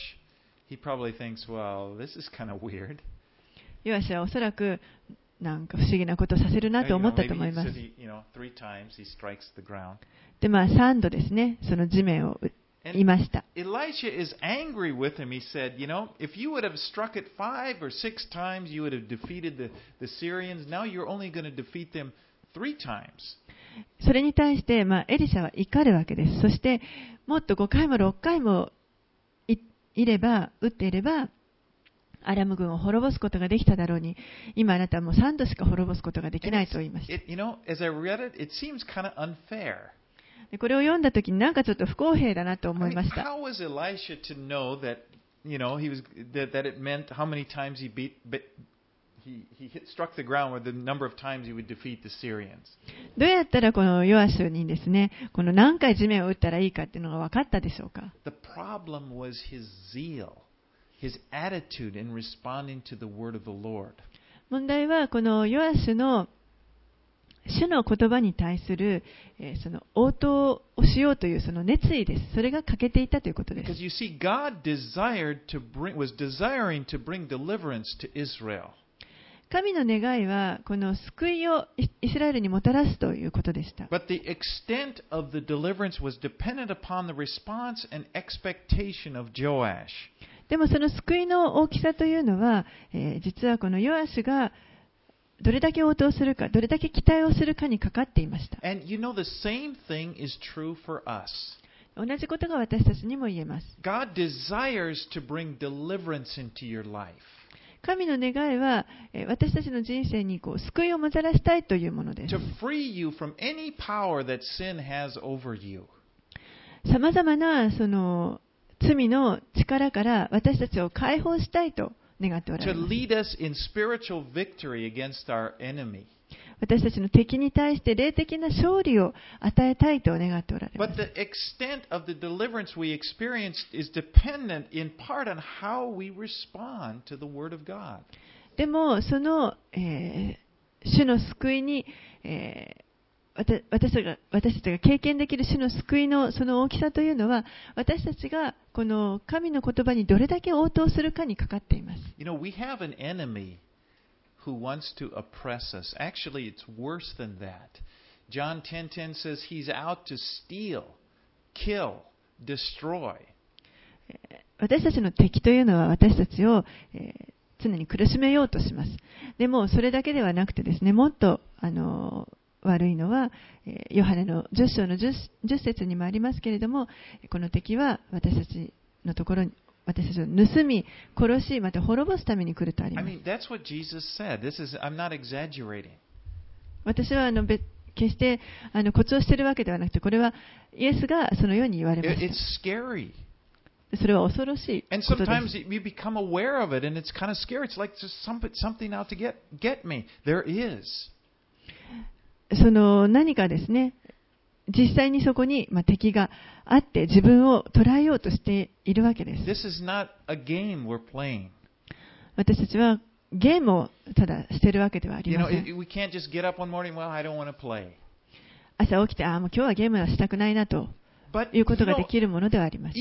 he probably thinks, Well, this is kind of weird. ヨアシはおそらくなんか不思議なことをさせるなと思ったと思います.で、まあ3度ですね、その地面をいました。Elisha is angry with him. He said, You know, if you would have struck it five or six times, you would have defeated the, the Syrians. Now you're only going to defeat them three times. それに対して、まあ、エリシャは怒るわけです。そして、もっと5回も6回もいいれば、撃っていれば、アラム軍を滅ぼすことができただろうに、今あなたはもう3度しか滅ぼすことができないと言いました。it, you know, as I read it, it seems kind of unfair. でこれを読んだ時になんかちょっと不公平だなと思いました。how was Elisha to know that, you know, he was that, that it meant how many times he beat, be- he, he hit, struck the ground, or the number of times he would defeat the Syrians? どうやったらこのヨアシュにですね、この何回地面を打ったらいいかっていうのが分かったでしょうか The problem was his zeal, his attitude in responding to the word of the Lord. 問題はこのヨアシュの主の言葉に対する、え、その応答をしようというその熱意です。それが欠けていたということです。神の願いは、この救いをイスラエルにもたらすということでした。でもその救いの大きさというのは、え、実はこの弱アが、どれだけ応答するか、どれだけ期待をするかにかかっていました。同じことが私たちにも言えます。神の願いは私たちの人生にこう救いをもたらしたいというものです。さまざまなその罪の力から私たちを解放したいと。おられ。私たちの敵に対して霊的な勝利を与えたいと願っておられます。でも、その、えー、主の救いに、えー、私たちが私たちが経験できる主の救いのその大きさというのは、私たちがこの神の言葉にどれだけ応答するかにかかっています。You know, we have an enemy who wants to oppress us. Actually, it's worse than that. John 10:10 says he's out to steal, kill, destroy. 私たちの敵というのは私たちを、えー常に苦しめようとします。でも、それだけではなくてですね、もっと、あの、悪いのは、えー、ヨハネの10章の 10, 節にもありますけれども、この敵は私たちのところに。私たちを盗み、殺し、また滅ぼすために来るとあります。私はあの決してあの誇張しているわけではなくて、これはイエスがそのように言われました。It, それは恐ろしいことです。It, it kind of like、get, get その何かですね実際にそこに敵があって自分を捉えようとしているわけです。私たちはゲームをただしているわけではありません。朝起きてあもう今日はゲームはしたくないなということができるものではあります。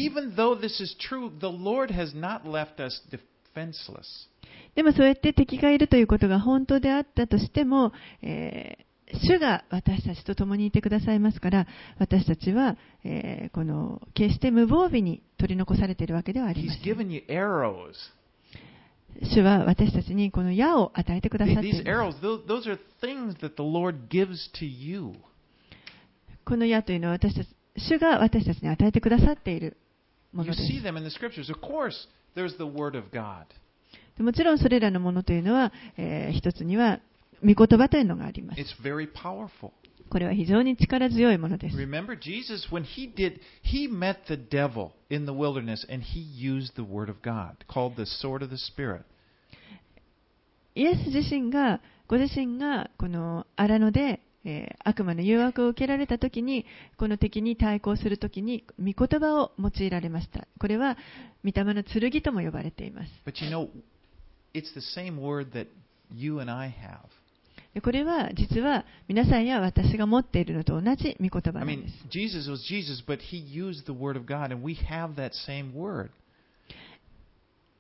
でもそうやって敵がいるということが本当であったとしても、え主が私たちと共にいてくださいますから、私たちは、えーこの決して無防備に取り残されているわけではありません。主は私たちにこの矢を与えてくださっています。この矢というのは私たち、主が私たちに与えてくださっているものです。もちろんそれらのものというのは、えー一つには、御言葉というのがあります。It's very powerful. これは非常に力強いものです。Remember, Jesus, when he did, he met the devil in the wilderness and he used the Word of God, called the sword of the Spirit. イエス自身が、ご自身がこの荒野で、えー悪魔の誘惑を受けられたときに、この敵に対抗するときに、御言葉を用いられました。これは、御霊の剣とも呼ばれています。But you know, it's the same word that you and I have. でこれは、実は、皆さんや私が持っているのと同じ御言葉 I なんで mean, す。Jesus was Jesus, but he used the Word of God, and we have that same word.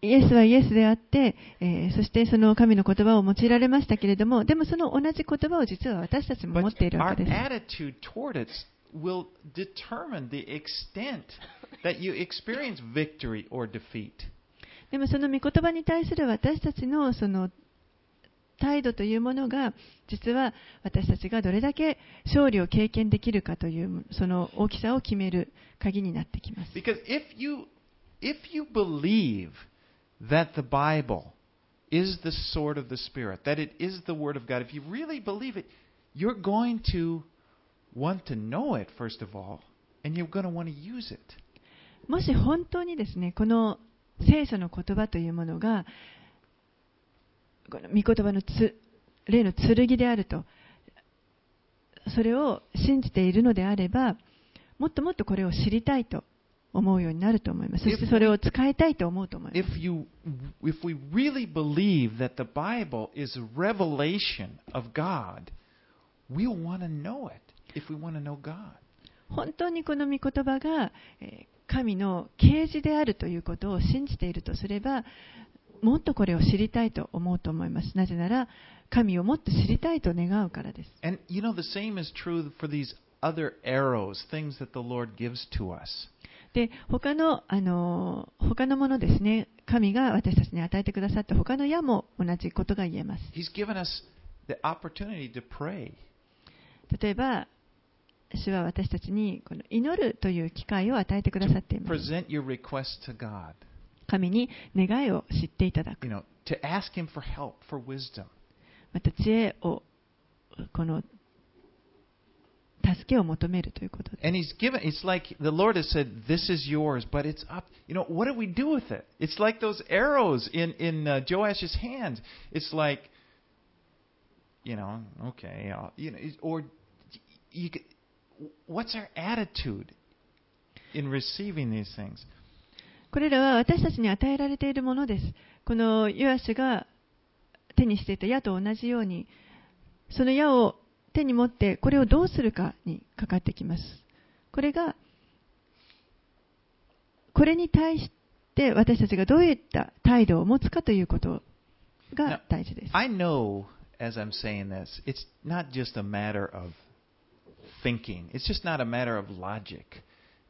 イエスはイエスであって、えーそしてその神の言葉を用いられましたけれども、でもその同じ言葉を実は私たちも持っているわけです。will determine the extent that you experience victory or defeat. でもその御言葉に対する私たちのその態度というものが、実は私たちがどれだけ勝利を経験できるかという、その大きさを決める鍵になってきます。Because if you if you believe that the Bible is the sword of the Spirit, that it is the Word of God, if you really believe it, you're going to want to know it, first of all, and you're going to want to use it. もし本当にですね、この聖書の言葉というものが、この御言葉のつ霊の剣であると、それを信じているのであれば、もっともっとこれを知りたいと思うようになると思います。そしてそれを使いたいと思うと思います。If you if we really believe that the Bible is revelation of God, we'll want to know it if we want to know God. 本当にこの御言葉がえー神の啓示であるということを信じているとすれば、もっとこれを知りたいと思うと思います。なぜなら、神をもっと知りたいと願うからです。で他の,あの他のものですね、神が私たちに与えてくださった他の矢も同じことが言えます。例えば、主は私たちにこの祈るという機会を与えてくださっています。神に願いを知っていただく You。know, to ask Him for help, for wisdom. また知恵を、この、助けを求めるということです。 And He's given, it's like the Lord has said, This is yours, but it's up. You know, what do we do with it? It's like those arrows in, in uh, Joash's hand. It's like, you know, okay, I'll, you know, it- or you, could- what's our attitude in receiving these things? これらは私たちに与えられているものです。このヨアシが手にしていた矢と同じように、その矢を手に持ってこれをどうするかにかかってきます。これが、これに対して私たちがどういった態度を持つかということが大事です。I know, as I'm saying this, it's not just a matter of thinking. It's just not a matter of logic.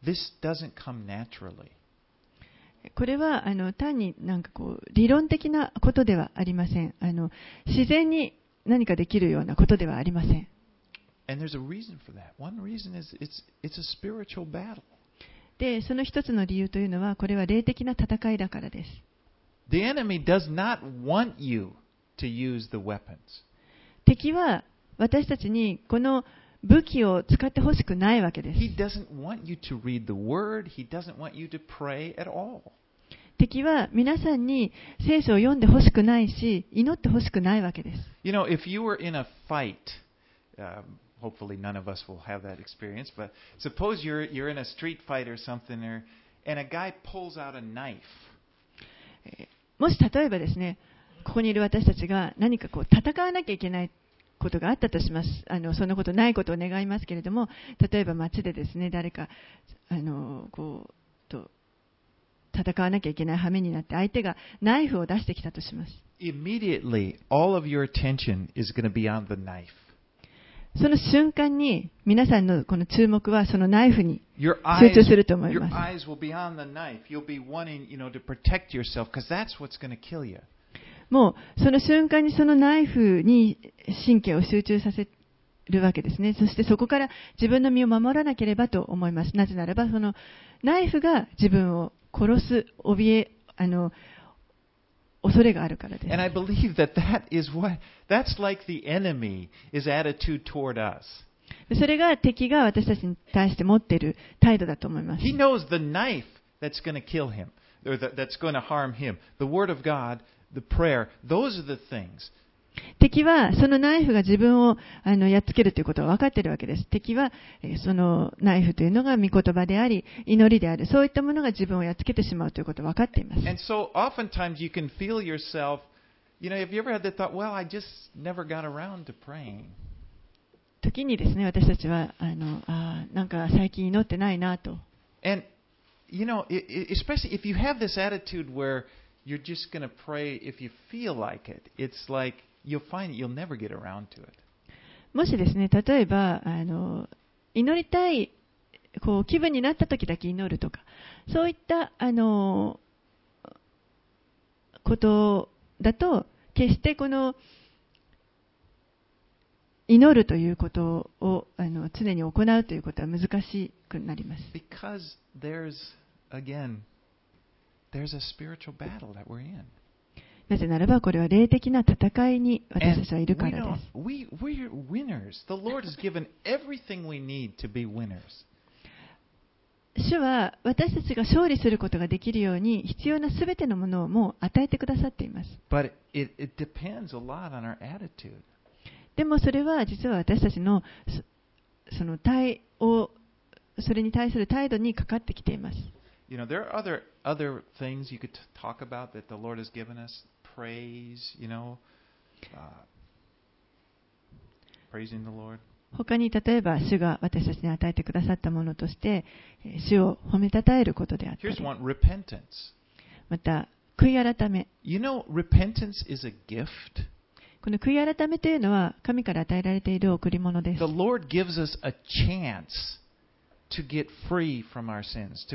This doesn't come naturally. これはあの単になんかこう理論的なことではありませんあの。自然に何かできるようなことではありません。で、その一つの理由というのは、これは霊的な戦いだからです。敵は私たちにこの武器を使ってほしくないわけです。He doesn't want you to read the word. He doesn't want you to pray at all. 敵は皆さんに聖書を読んでほしくないし、祈ってほしくないわけです。You know, if you were in a fight, um, hopefully none of us will have that experience, but suppose you're, you're in a street fight or something, or, and a guy pulls out a knife. もし例えばですね、ここにいる私たちが何かこう戦わなきゃいけないことがあったとしますあの、そんなことないことを願いますけれども、例えば街で,です、ね、誰かあのこうと戦わなきゃいけない羽目になって、相手がナイフを出してきたとします。その瞬間に皆さんの,この注目はそのナイフに集中すると思います。もうその瞬間にそのナイフに神経を集中させるわけですね。そしてそこから自分の身を守らなければと思います。なぜならば、そのナイフが自分を殺す、怯え、あの、恐れがあるからです And。I believe that that is what, that's like the enemy, his attitude toward us. それが敵が私たちに対して持っている態度だと思います。He knows the knife that's going to kill him, or that, that's going to harm him. The Word of God, the prayer, those are the things. 敵はそのナイフが自分をあのやっつけるということは分かっているわけです。敵はえーそのナイフというのが御言葉であり、祈りである。そういったものが自分をやっつけてしまうということを分かっています。And so oftentimes you can feel yourself, you know, have you ever had the thought, well, I just never got around to praying? 時にですね、私たちは、あの、あーなんか最近祈ってないなと。And, you know, especially if you have this attitude where you're just going to pray if you feel like it, it's like you'll find you'll never get around to it. もしですね、例えば、あの、祈りたい、こう、気分になった時だけ祈るとか、そういった、あの、ことだと、決してこの、祈るということをあの常に行うということは難しくなります。Because there's, again, なぜならばこれは霊的な戦いに私たちはいるからです。主は私たちが勝利することができるように必要なすべてのものをもう与えてくださっています。でもそれは実は私たちの,その対応、それに対する態度にかかってきています。You know, there are other other things you could t- talk about that the Lord has given us. Praise, you know, uh, praising the Lord. 他に例えば主が私たちに与えてくださったものとして、えー主を褒めたたえることであったり Here's、one: repentance. また悔い改め。 You know, repentance is a gift. この悔い改めというのは神から与えられている贈り物です The。Lord gives us a chance to get free from our sins,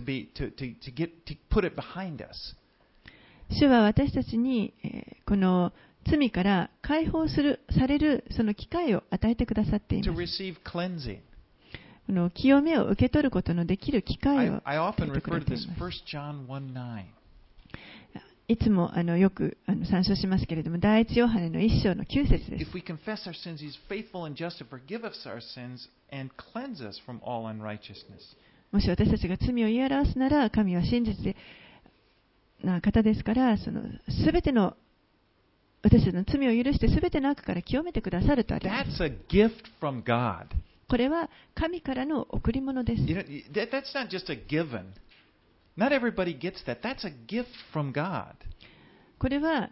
主は私たちに、ー、この罪から解放するされるその機会を与えてくださっています。この清めを受け取ることのできる機会を与えてくださっています。I, I いつもあのよくあの参照しますけれども、第一ヨハネの一章の九節です。もし私たちが罪を言い表すなら、神は真実な方ですから、そのすべての私たちの罪を許して、すべての悪から清めてくださるとあります。これは神からの贈り物です。Not everybody gets that. That's a gift from God. これは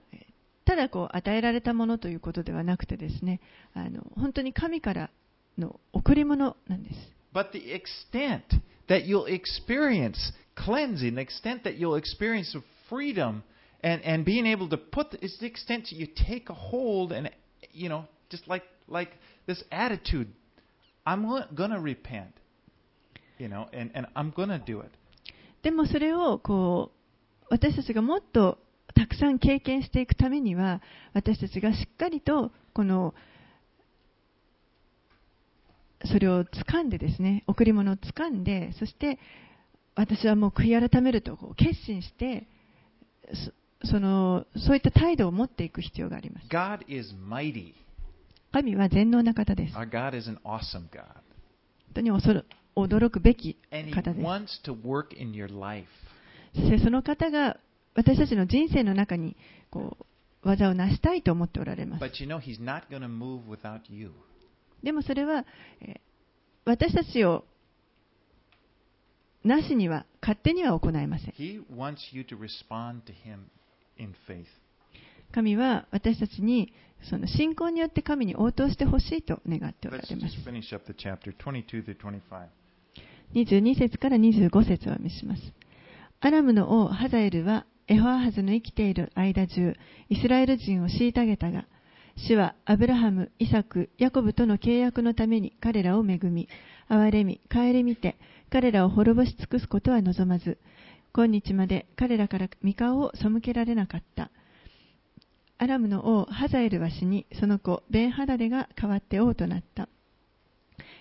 ただこう与えられたものということではなくてですね、あの本当に神からの贈り物なんです。 But the extent that you'll experience cleansing, the extent that you'll experience of freedom and, and being able to put, the, is the extent that you take a hold and, you know, just like, like this attitude, I'm going to repent, you know, and, and I'm going to do it. でもそれをこ私たちがもっとたくさん経験していくためには私たちがしっかりとこのそれを掴んでですね贈り物を掴んでそして私はもう悔い改めるとこう決心してそそのそういった態度を持っていく必要があります God is mighty. 神は全能な方です Our God is an awesome God. 本当に恐る驚くべき方です。その方が私たちの人生の中にこう技を成したいと思っておられます。でもそれは私たちをなしには勝手には行えません。神は私たちにその信仰によって神に応答してほしいと願っておられます。22節から25節を見します。アラムの王ハザエルはエホアハズの生きている間中、イスラエル人を虐げたが、主はアブラハム、イサク、ヤコブとの契約のために彼らを恵み、憐れみ、顧みて、彼らを滅ぼし尽くすことは望まず、今日まで彼らから御顔を背けられなかった。アラムの王ハザエルは死に、その子ベンハダデが代わって王となった。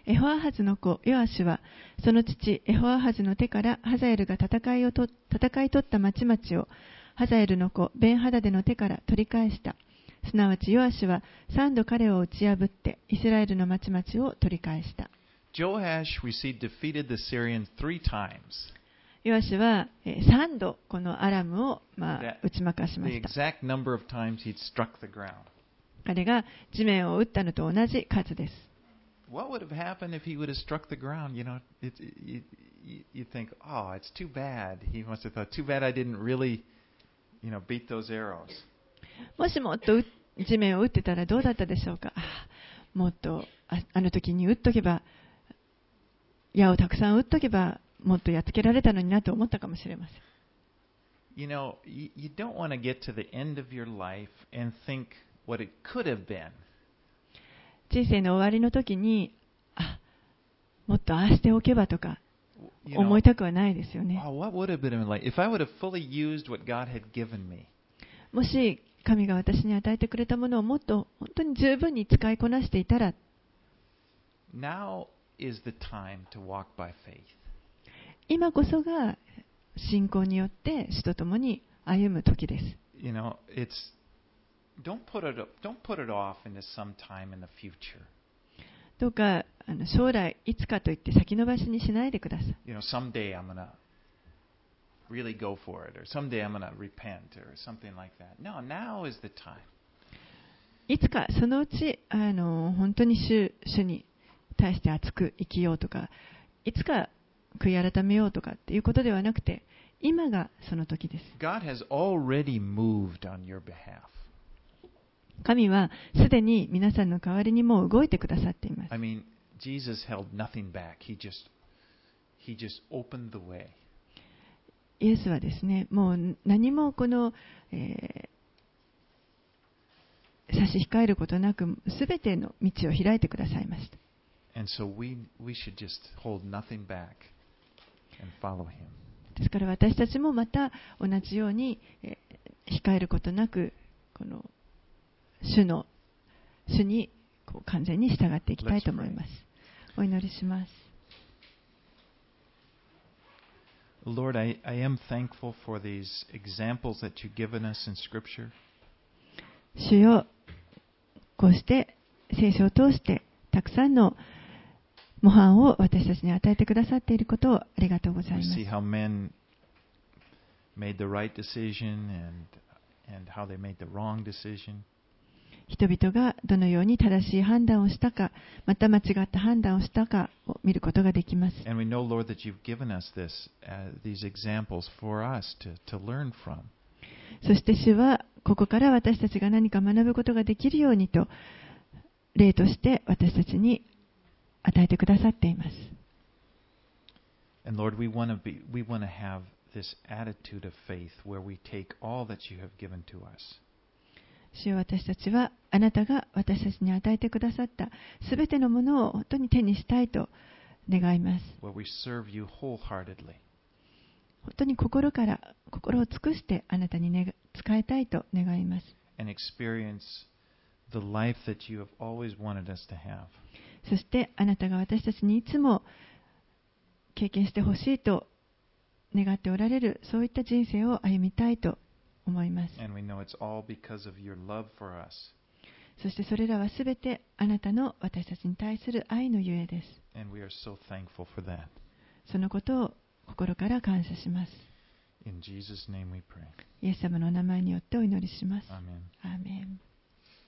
エホアハズの子ヨアシュはその父エホアハズの手からハザエルが戦いをと戦い取った町々をハザエルの子ベンハダデの手から取り返したすなわちヨアシュは三度彼を打ち破ってイスラエルの町々を取り返した Joash received defeated the Syrians three times. ヨアシュはえー三度このアラムを、まあ打ち負かしました.彼が地面を打ったのと同じ数です What would have happened if he would have struck the ground? You know, it, you, you, you think, oh, it's too bad. He must have thought, too bad I didn't really, you know, beat those arrows. もしもっとう地面を打ってたらどうだったでしょうか。あもっとああの時に打っとけば、矢をたくさん打っとけば、もっとやっつけられたのになと思ったかもしれません。 You know, you, you don't want to get to the end of your life and think what it could have been. 人生の終わりの時にあもっとああしておけばとか思いたくはないですよね。もし神が私に与えてくれたものをもっと本当に十分に使いこなしていたら今こそが信仰によって死とともに歩む時です。Don't put it don't put it off into some time in the future. どうかあの将来いつかと言って先延ばしにしないでください。You know, someday I'm gonna really go for it, or someday I'm gonna repent, or something like that. No, now is the time. いつかそのうちあの本当に主主に対して熱く生きようとか、いつか悔い改めようとかっていうことではなくて、今がその時です。God has already moved on your behalf. 神はすでに皆さんの代わりにもう動いてくださっています。イエスはですね、もう何もこの、差し控えることなく、すべての道を開いてくださいました。ですから私たちもまた同じように、控えることなく、この、主の主にこう完全に従っていきたいと思います。お祈りします。Lord, I, I am thankful for these examples that you've given us in Scripture. 主よ、こうして聖書を通してたくさんの模範を私たちに与えてくださっていることをありがとうございます。made the right decision and and how they made the wrong decision. 人々がどのように正しい判断をしたか、また間違った判断をしたかを見ることができます。And we know, Lord, that you've given us this, uh, these examples for us to, to learn from. そして主はここから私たちが何か学ぶことができるようにと例として私たちに与えてくださっています。And Lord, we want to be, we want to have this attitude of faith where we take all that you have given to us. 主よ私たちはあなたが私たちに与えてくださったすべてのものを本当に手にしたいと願います。本当に心から心を尽くしてあなたに、ね、使いたいと願います。そしてあなたが私たちにいつも経験してほしいと願っておられるそういった人生を歩みたいと思います。そしてそれらはすべてあなたの私たちに対する愛のゆえです。そのことを心から感謝します。イエス様のお名前によってお祈りします。